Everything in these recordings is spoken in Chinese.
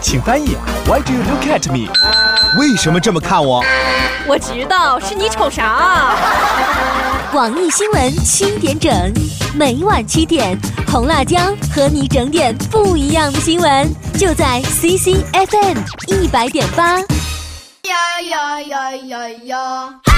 请翻译。Why do you look at me？为什么这么看我？我知道是你瞅啥。网易新闻七点整，每晚七点，红辣椒和你整点不一样的新闻，就在 CCFM 一百点八。呀呀呀呀呀！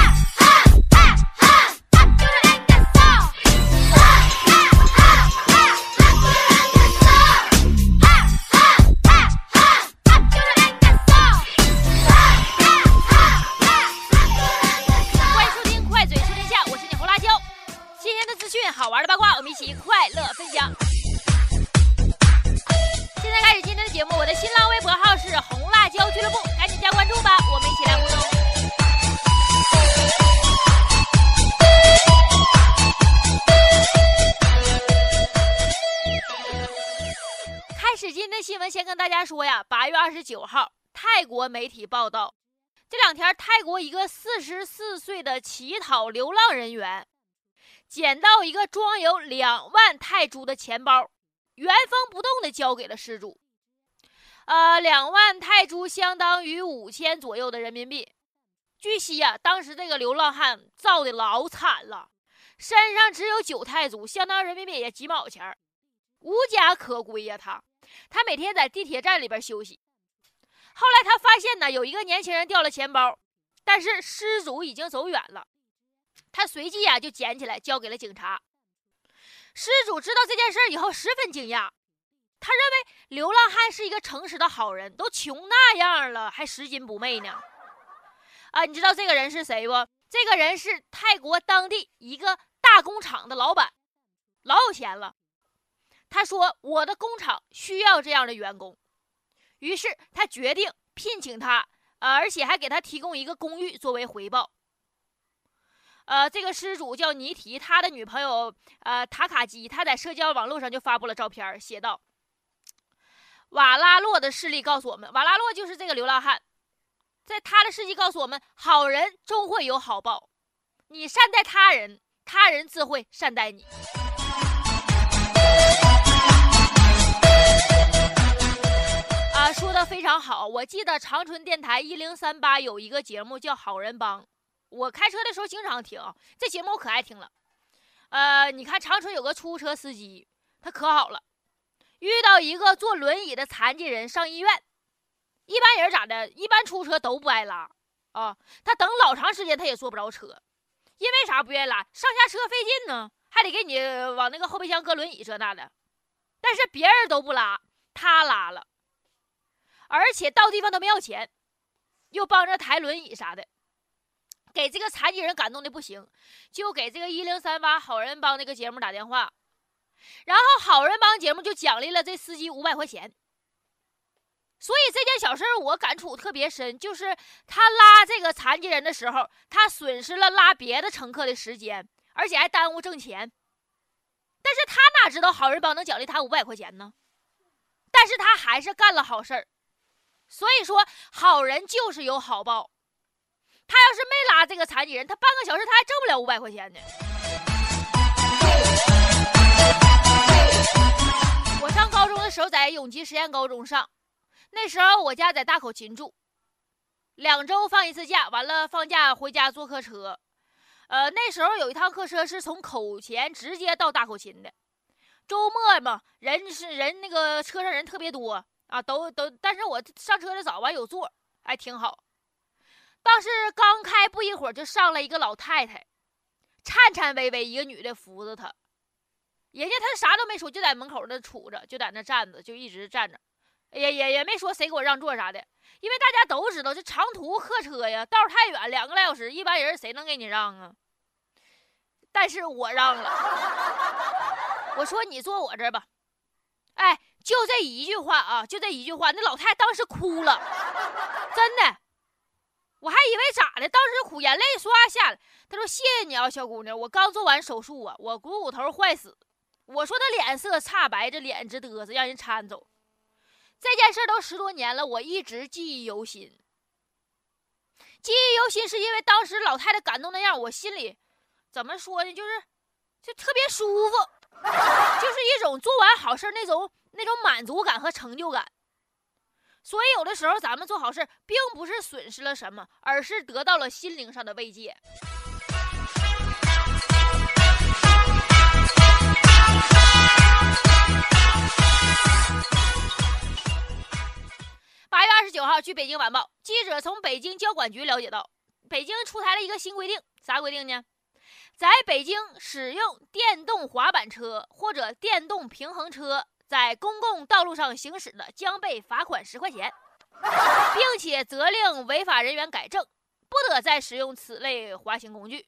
玩的八卦，我们一起快乐分享。现在开始今天的节目，我的新浪微博号是红辣椒俱乐部，赶紧加关注吧，我们一起来互动。开始今天的新闻，先跟大家说呀，八月二十九号，泰国媒体报道，这两天泰国一个四十四岁的乞讨流浪人员。捡到一个装有两万泰铢的钱包，原封不动的交给了失主。呃，两万泰铢相当于五千左右的人民币。据悉呀，当时这个流浪汉造的老惨了，身上只有九泰铢，相当于人民币也几毛钱无家可归呀。他，他每天在地铁站里边休息。后来他发现呢，有一个年轻人掉了钱包，但是失主已经走远了。他随即呀就捡起来交给了警察。失主知道这件事以后十分惊讶，他认为流浪汉是一个诚实的好人，都穷那样了还拾金不昧呢。啊，你知道这个人是谁不？这个人是泰国当地一个大工厂的老板，老有钱了。他说：“我的工厂需要这样的员工。”于是他决定聘请他，而且还给他提供一个公寓作为回报。呃，这个失主叫尼提，他的女朋友呃塔卡基，他在社交网络上就发布了照片，写道：“瓦拉洛的事例告诉我们，瓦拉洛就是这个流浪汉，在他的事迹告诉我们，好人终会有好报，你善待他人，他人自会善待你。”啊，说的非常好，我记得长春电台一零三八有一个节目叫《好人帮》。我开车的时候经常听这节目，我可爱听了。呃，你看长春有个出租车司机，他可好了，遇到一个坐轮椅的残疾人上医院，一般人咋的？一般出租车都不爱拉啊，他等老长时间他也坐不着车，因为啥不愿意拉？上下车费劲呢，还得给你往那个后备箱搁轮椅这那的。但是别人都不拉，他拉了，而且到地方都没要钱，又帮着抬轮椅啥的。给这个残疾人感动的不行，就给这个一零三八好人帮那个节目打电话，然后好人帮节目就奖励了这司机五百块钱。所以这件小事我感触特别深，就是他拉这个残疾人的时候，他损失了拉别的乘客的时间，而且还耽误挣钱。但是他哪知道好人帮能奖励他五百块钱呢？但是他还是干了好事儿。所以说，好人就是有好报。他要是没拉这个残疾人，他半个小时他还挣不了五百块钱呢。我上高中的时候在永吉实验高中上，那时候我家在大口琴住，两周放一次假，完了放假回家坐客车。呃，那时候有一趟客车是从口前直接到大口琴的，周末嘛，人是人那个车上人特别多啊，都都，但是我上车的早，完有座，还挺好。当时刚开不一会儿，就上来一个老太太，颤颤巍巍，一个女的扶着她，人家她啥都没说，就在门口那杵着，就在那站着，就一直站着，也也也没说谁给我让座啥的，因为大家都知道这长途客车呀，道太远，两个来小时，一般人谁能给你让啊？但是我让了，我说你坐我这吧，哎，就这一句话啊，就这一句话，那老太太当时哭了，真的。我还以为咋的，当时哭，眼泪唰下来。他说：“谢谢你啊，小姑娘，我刚做完手术啊，我股骨头坏死。”我说他脸色煞白，这脸直嘚瑟，让人搀走。这件事都十多年了，我一直记忆犹新。记忆犹新是因为当时老太太感动那样，我心里怎么说呢？就是就特别舒服，就是一种做完好事那种那种满足感和成就感。所以有的时候咱们做好事，并不是损失了什么，而是得到了心灵上的慰藉。八月二十九号，据北京晚报记者从北京交管局了解到，北京出台了一个新规定，啥规定呢？在北京使用电动滑板车或者电动平衡车在公共道路上行驶的，将被罚款十块钱，并且责令违法人员改正，不得再使用此类滑行工具。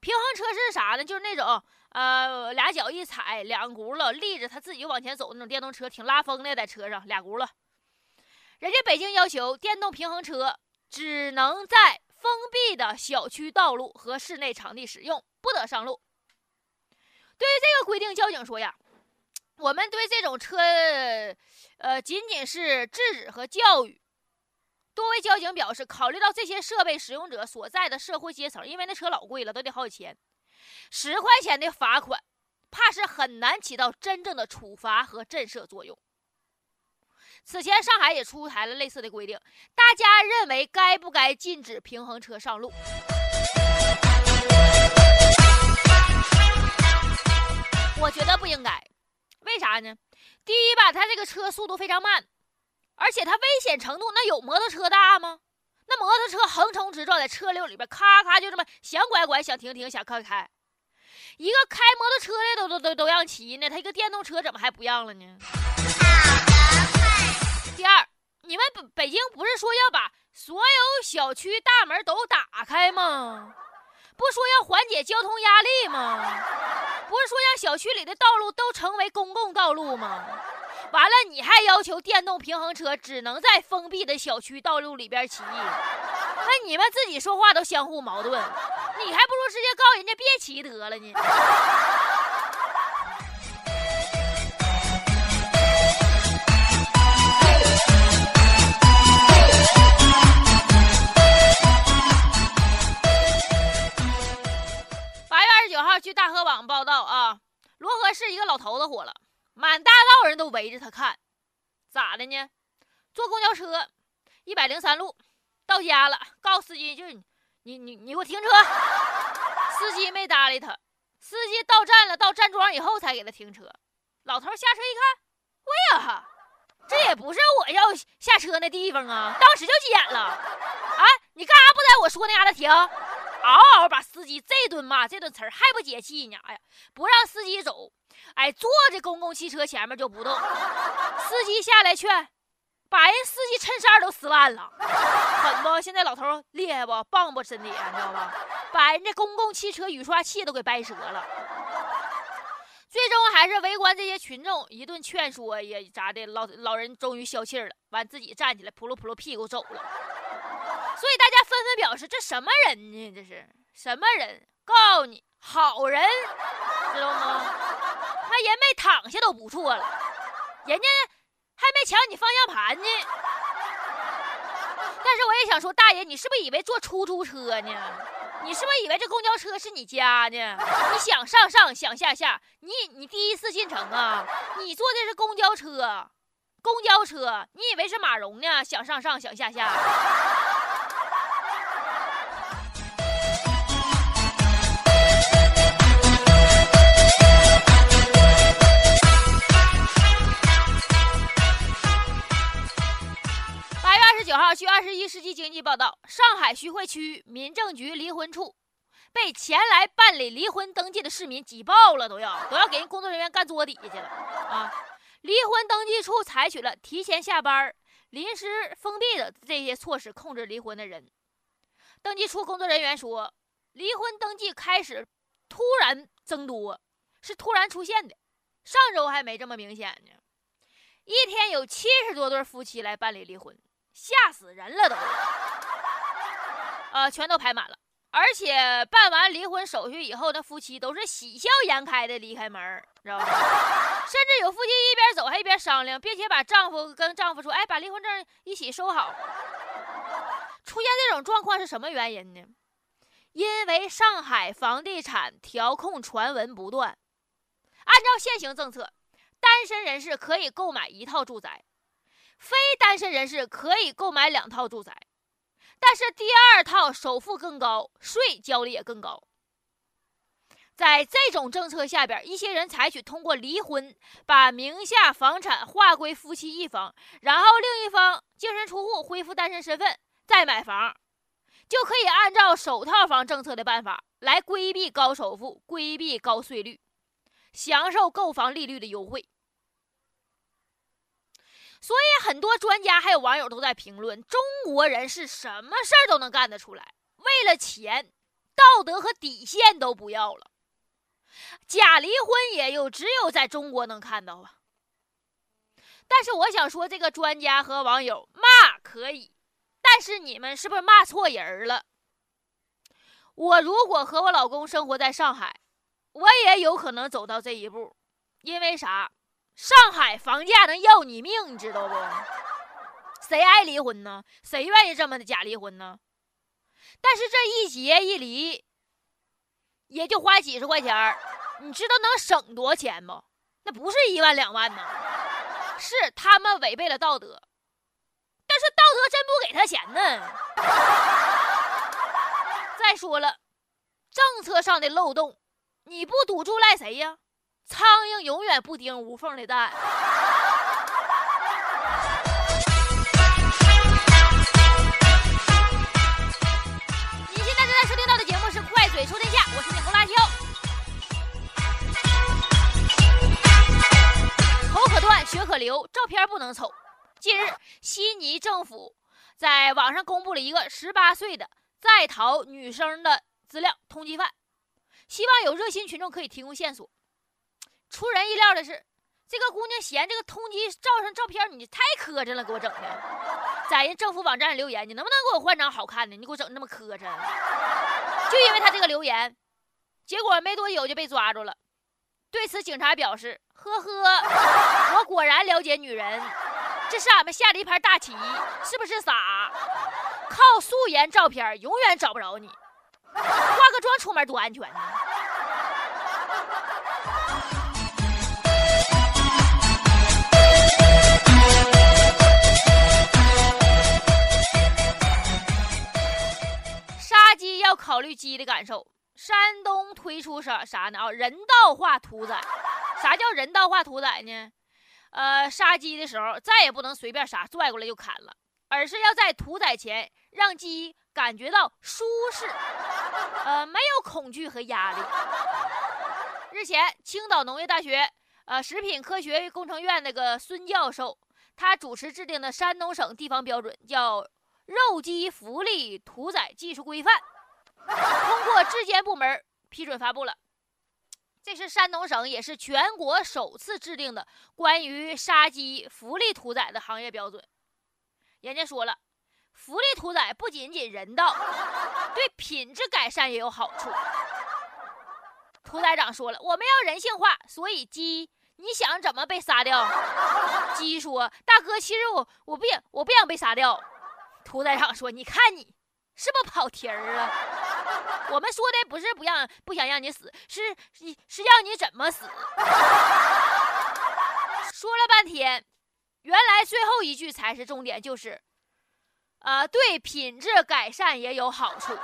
平衡车是啥呢？就是那种呃俩脚一踩，两轱辘立着，它自己往前走那种电动车，挺拉风的，在车上俩轱辘。人家北京要求电动平衡车只能在封闭的小区道路和室内场地使用，不得上路。对于这个规定，交警说呀，我们对这种车，呃，仅仅是制止和教育。多位交警表示，考虑到这些设备使用者所在的社会阶层，因为那车老贵了，都得好几千，十块钱的罚款，怕是很难起到真正的处罚和震慑作用。此前，上海也出台了类似的规定。大家认为该不该禁止平衡车上路？我觉得不应该。为啥呢？第一吧，他这个车速度非常慢，而且它危险程度那有摩托车大吗？那摩托车横冲直撞在车流里边，咔咔就这么想拐拐，想停停，想开开。一个开摩托车的都都都都让骑呢，他一个电动车怎么还不让了呢？第二，你们北北京不是说要把所有小区大门都打开吗？不说要缓解交通压力吗？不是说让小区里的道路都成为公共道路吗？完了，你还要求电动平衡车只能在封闭的小区道路里边骑？那你们自己说话都相互矛盾，你还不如直接告人家别骑得了呢。道啊，漯河市一个老头子火了，满大道人都围着他看，咋的呢？坐公交车，一百零三路，到家了，告诉司机就是你，你你你给我停车。司机没搭理他，司机到站了，到站桩以后才给他停车。老头下车一看，喂呀，这也不是我要下车那地方啊，当时就急眼了。啊，你干啥不在我说那嘎达停？嗷嗷把司机这顿骂，这顿词儿还不解气呢！哎呀，不让司机走，哎，坐在公共汽车前面就不动。司机下来劝，把人司机衬衫都撕烂了，狠不？现在老头厉害不？棒不？身体你知道吧？把人家公共汽车雨刷器都给掰折了。最终还是围观这些群众一顿劝说，也咋的？老老人终于消气了，完自己站起来，扑噜扑噜屁股走了。所以大家纷纷表示：“这什么人呢？这是什么人？告诉你，好人，知道吗？他人没躺下都不错了，人家还没抢你方向盘呢。但是我也想说，大爷，你是不是以为坐出租车呢？你是不是以为这公交车是你家呢？你想上上，想下下，你你第一次进城啊？你坐的是公交车，公交车，你以为是马蓉呢？想上上，想下下。”《世纪经济报道》，上海徐汇区民政局离婚处被前来办理离婚登记的市民挤爆了，都要都要给人工作人员干桌底下去了啊！离婚登记处采取了提前下班、临时封闭的这些措施控制离婚的人。登记处工作人员说，离婚登记开始突然增多，是突然出现的，上周还没这么明显呢。一天有七十多对夫妻来办理离婚。吓死人了都，呃，全都排满了，而且办完离婚手续以后，那夫妻都是喜笑颜开的离开门，知道吧？甚至有夫妻一边走还一边商量，并且把丈夫跟丈夫说：“哎，把离婚证一起收好。”出现这种状况是什么原因呢？因为上海房地产调控传闻不断，按照现行政策，单身人士可以购买一套住宅。非单身人士可以购买两套住宅，但是第二套首付更高，税交的也更高。在这种政策下边，一些人采取通过离婚把名下房产划归夫妻一方，然后另一方净身出户恢复单身身份再买房，就可以按照首套房政策的办法来规避高首付、规避高税率，享受购房利率的优惠。所以，很多专家还有网友都在评论：中国人是什么事儿都能干得出来，为了钱，道德和底线都不要了。假离婚也有，只有在中国能看到啊。但是我想说，这个专家和网友骂可以，但是你们是不是骂错人了？我如果和我老公生活在上海，我也有可能走到这一步，因为啥？上海房价能要你命，你知道不？谁爱离婚呢？谁愿意这么的假离婚呢？但是这一结一离。也就花几十块钱你知道能省多钱吗？那不是一万两万呢，是他们违背了道德，但是道德真不给他钱呢。再说了，政策上的漏洞，你不堵住赖谁呀？苍蝇永远不叮无缝的蛋。你现在正在收听到的节目是《快嘴说天下》，我是你红辣椒。口可断，血可流，照片不能丑。近日，悉尼政府在网上公布了一个十八岁的在逃女生的资料通缉犯，希望有热心群众可以提供线索。出人意料的是，这个姑娘嫌这个通缉照上照片你太磕碜了，给我整的，在人政府网站留言，你能不能给我换张好看的？你给我整那么磕碜，就因为他这个留言，结果没多久就被抓住了。对此，警察表示：“呵呵，我果然了解女人，这是俺们下的一盘大棋，是不是傻？靠素颜照片永远找不着你，化个妆出门多安全呢。”考虑鸡的感受。山东推出啥啥呢？啊，人道化屠宰。啥叫人道化屠宰呢？呃，杀鸡的时候再也不能随便杀，拽过来就砍了，而是要在屠宰前让鸡感觉到舒适，呃，没有恐惧和压力。日前，青岛农业大学呃食品科学工程院那个孙教授，他主持制定的山东省地方标准，叫《肉鸡福利屠宰技术规范》。通过质监部门批准发布了，这是山东省也是全国首次制定的关于杀鸡福利屠宰的行业标准。人家说了，福利屠宰不仅仅人道，对品质改善也有好处。屠宰长说了，我们要人性化，所以鸡你想怎么被杀掉？鸡说，大哥，其实我我不想我不想被杀掉。屠宰场说，你看你是不跑题儿啊？我们说的不是不让不想让你死，是是让你怎么死。说了半天，原来最后一句才是重点，就是，呃，对品质改善也有好处。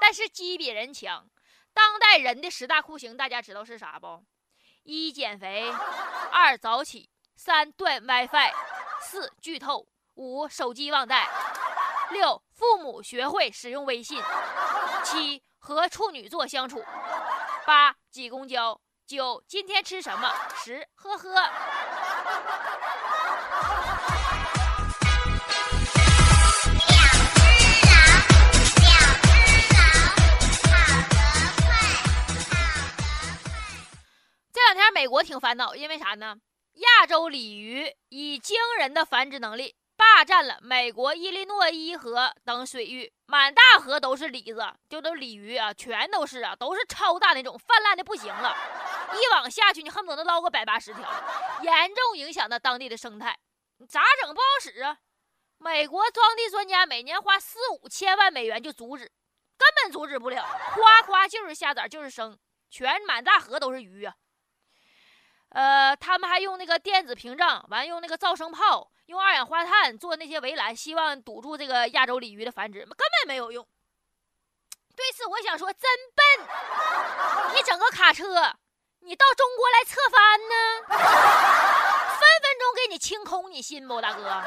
但是鸡比人强，当代人的十大酷刑大家知道是啥不？一减肥，二早起，三断 WiFi，四剧透，五手机忘带。六，父母学会使用微信；七，和处女座相处；八，挤公交；九，今天吃什么？十，呵呵。这两天美国挺烦恼，因为啥呢？亚洲鲤鱼以惊人的繁殖能力。霸占了美国伊利诺伊河等水域，满大河都是鲤子，就都鲤鱼啊，全都是啊，都是超大那种，泛滥的不行了。一网下去，你恨不得能捞个百八十条，严重影响到当地的生态。你咋整不好使啊？美国当地专家每年花四五千万美元就阻止，根本阻止不了，夸夸就是下崽就是生，全满大河都是鱼啊。呃，他们还用那个电子屏障，完用那个噪声炮，用二氧化碳做那些围栏，希望堵住这个亚洲鲤鱼的繁殖，根本没有用。对此，我想说，真笨！你整个卡车，你到中国来侧翻呢？分分钟给你清空，你信不，大哥？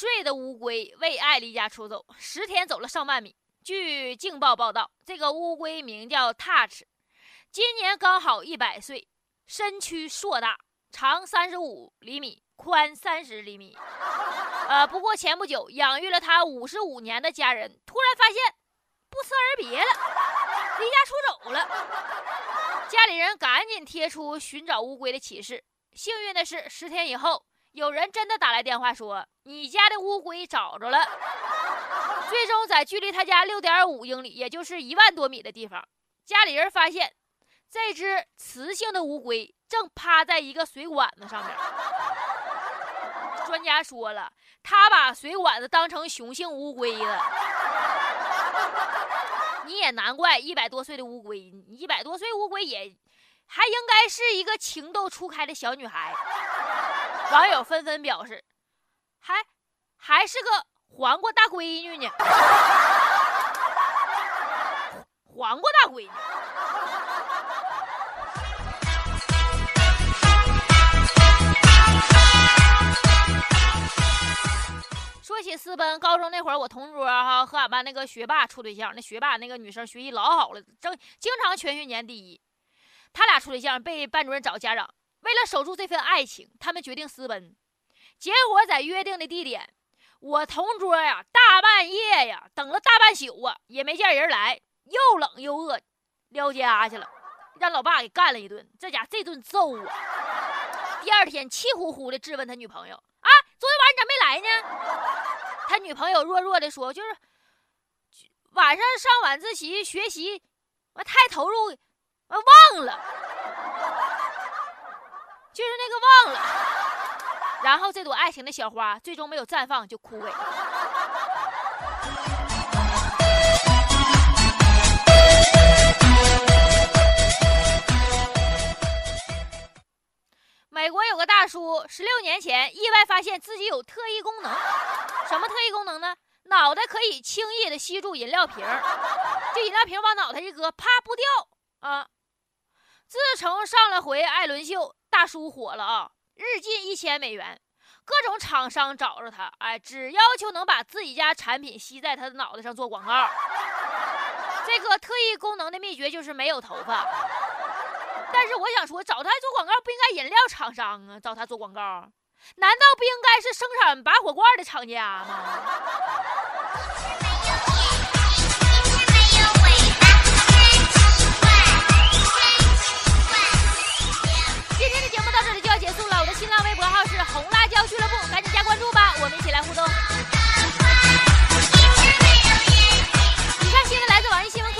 睡的乌龟为爱离家出走，十天走了上万米。据《镜报》报道，这个乌龟名叫 Touch，今年刚好一百岁，身躯硕大，长三十五厘米，宽三十厘米。呃，不过前不久养育了它五十五年的家人突然发现不辞而别了，离家出走了。家里人赶紧贴出寻找乌龟的启事。幸运的是，十天以后。有人真的打来电话说，你家的乌龟找着了。最终在距离他家六点五英里，也就是一万多米的地方，家里人发现这只雌性的乌龟正趴在一个水管子上面。专家说了，他把水管子当成雄性乌龟了。你也难怪一百多岁的乌龟，一百多岁乌龟也还应该是一个情窦初开的小女孩。网友纷纷表示，还还是个黄瓜大闺女呢，黄瓜大闺女。说起私奔，高中那会儿，我同桌哈和俺班那个学霸处对象，那学霸那个女生学习老好了，正经常全学年第一，他俩处对象被班主任找家长。为了守住这份爱情，他们决定私奔。结果在约定的地点，我同桌呀，大半夜呀，等了大半宿啊，也没见人来，又冷又饿，撩家去了，让老爸给干了一顿。这家这顿揍啊！第二天气呼呼的质问他女朋友：“啊，昨天晚上你咋没来呢？”他女朋友弱弱的说：“就是晚上上晚自习学习，我太投入，我忘了。”就是那个忘了，然后这朵爱情的小花最终没有绽放就枯萎。美国有个大叔，十六年前意外发现自己有特异功能，什么特异功能呢？脑袋可以轻易的吸住饮料瓶，就饮料瓶往脑袋一搁，啪不掉啊！自从上了回艾伦秀。大叔火了啊，日进一千美元，各种厂商找着他，哎，只要求能把自己家产品吸在他的脑袋上做广告。这个特异功能的秘诀就是没有头发。但是我想说，找他做广告不应该饮料厂商啊，找他做广告，难道不应该是生产拔火罐的厂家吗？红辣椒俱乐部，赶紧加关注吧，我们一起来互动。你看，现在来自网易新闻。